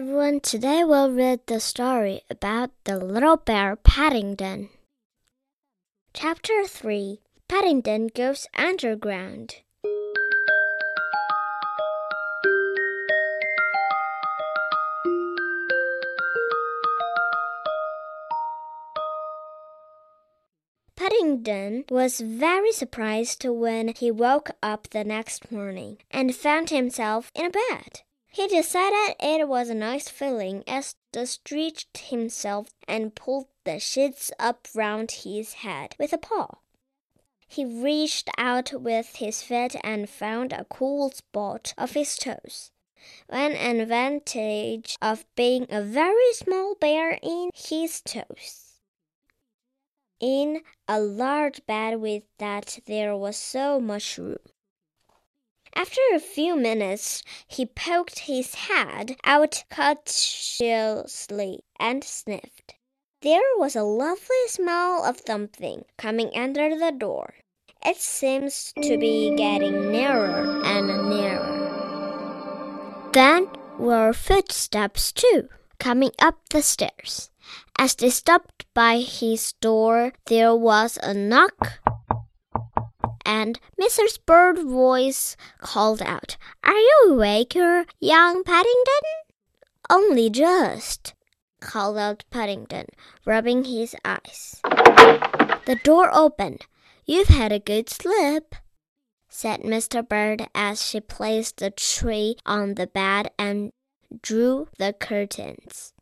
everyone. Today we'll read the story about the little bear Paddington. Chapter 3 Paddington Goes Underground. Paddington was very surprised when he woke up the next morning and found himself in a bed. He decided it was a nice feeling as he stretched himself and pulled the sheets up round his head with a paw. He reached out with his feet and found a cool spot of his toes. One advantage of being a very small bear in his toes. In a large bed with that there was so much room. After a few minutes, he poked his head out cautiously and sniffed. There was a lovely smell of something coming under the door. It seems to be getting nearer and nearer. Then were footsteps too, coming up the stairs. As they stopped by his door, there was a knock and Mrs. Bird's voice called out, Are you awake, young Paddington? Only just, called out Paddington, rubbing his eyes. The door opened. You've had a good sleep, said Mr. Bird as she placed the tray on the bed and drew the curtains.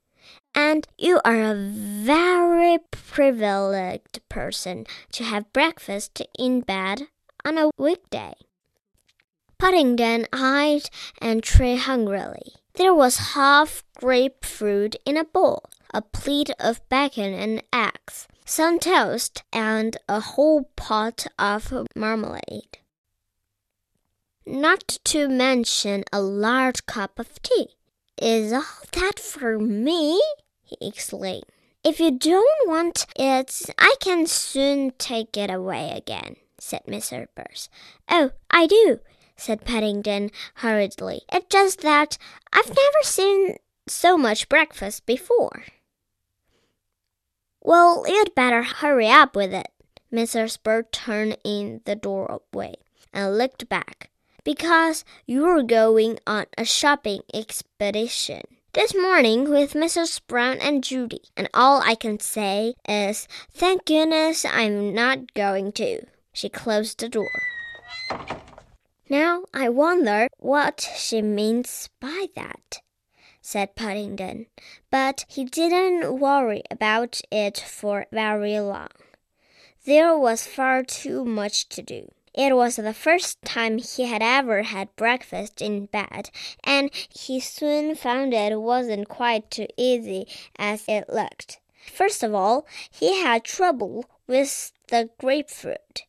And you are a very privileged person to have breakfast in bed on a weekday. Paddington eyed and tray hungrily. There was half grapefruit in a bowl, a plate of bacon and eggs, some toast, and a whole pot of marmalade. Not to mention a large cup of tea. Is all that for me? he exclaimed. If you don't want it, I can soon take it away again said Mrs. Bird. Oh, I do, said Paddington hurriedly. It's just that I've never seen so much breakfast before. Well, you'd better hurry up with it. Mrs. Bird turned in the doorway and looked back. Because you're going on a shopping expedition this morning with Mrs. Brown and Judy, and all I can say is, thank goodness I'm not going to. She closed the door. Now I wonder what she means by that, said Paddington. But he didn't worry about it for very long. There was far too much to do. It was the first time he had ever had breakfast in bed, and he soon found it wasn't quite so easy as it looked. First of all, he had trouble with the grapefruit.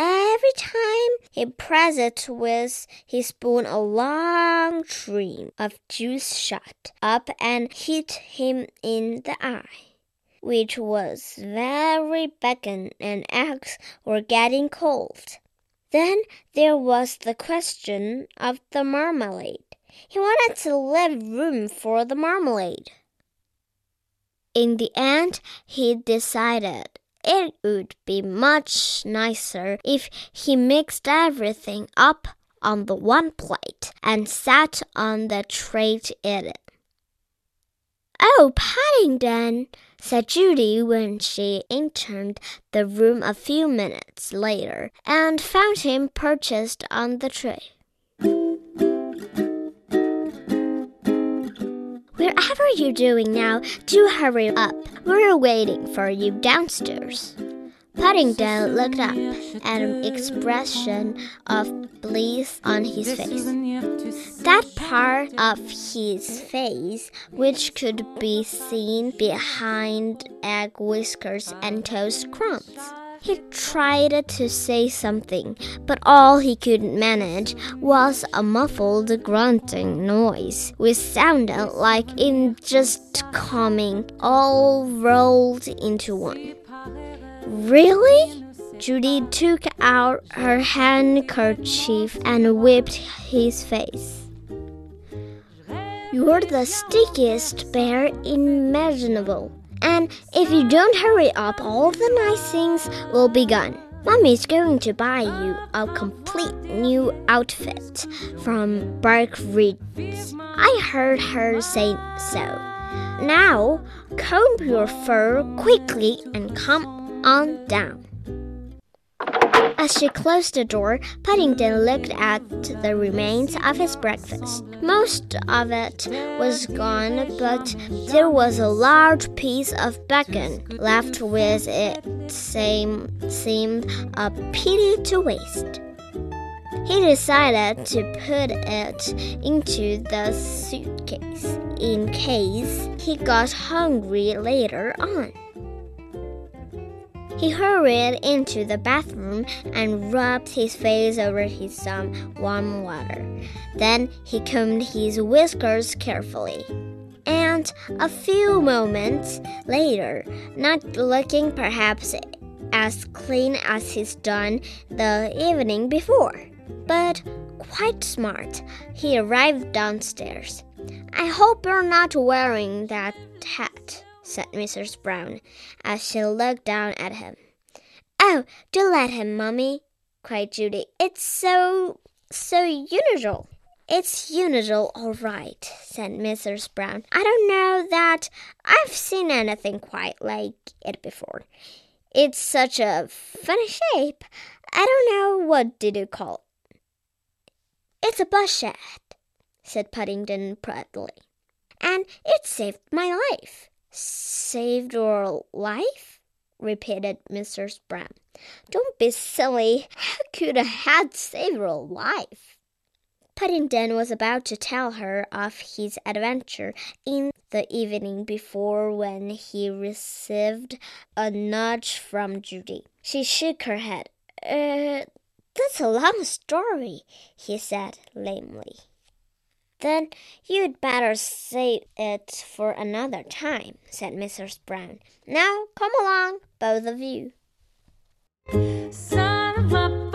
Every time he pressed it with his spoon, a long stream of juice shot up and hit him in the eye, which was very bacon and eggs were getting cold. Then there was the question of the marmalade. He wanted to leave room for the marmalade. In the end, he decided it would be much nicer if he mixed everything up on the one plate and sat on the tray to eat it. Oh, Paddington, said Judy when she entered the room a few minutes later and found him perched on the tray. Whatever you're doing now, do hurry up. We're waiting for you downstairs. Paddington looked up at an expression of bliss on his face. That part of his face which could be seen behind egg whiskers and toast crumbs. He tried to say something, but all he could manage was a muffled grunting noise, which sounded like it just coming all rolled into one. Really? Judy took out her handkerchief and wiped his face. You're the stickiest bear imaginable. And if you don't hurry up, all the nice things will be gone. Mommy's going to buy you a complete new outfit from Barkridges. I heard her say so. Now, comb your fur quickly and come on down. As she closed the door, Paddington looked at the remains of his breakfast. Most of it was gone, but there was a large piece of bacon left with it same, seemed a pity to waste. He decided to put it into the suitcase in case he got hungry later on. He hurried into the bathroom and rubbed his face over his some warm water. Then he combed his whiskers carefully. And a few moments later, not looking perhaps as clean as he's done the evening before, but quite smart, he arrived downstairs. I hope you're not wearing that hat said Mrs. Brown as she looked down at him. Oh, do let him, Mummy, cried Judy. It's so, so unusual. It's unusual, all right, said Mrs. Brown. I don't know that I've seen anything quite like it before. It's such a funny shape. I don't know what did you call it. It's a bush hat, said Paddington proudly. And it saved my life. Saved your life? repeated Mrs. Brown. Don't be silly. How could a hat save your life? Paddington was about to tell her of his adventure in the evening before when he received a nudge from Judy. She shook her head. Uh, that's a long story, he said lamely. Then you'd better save it for another time, said Mrs. Brown. Now come along, both of you. Son of a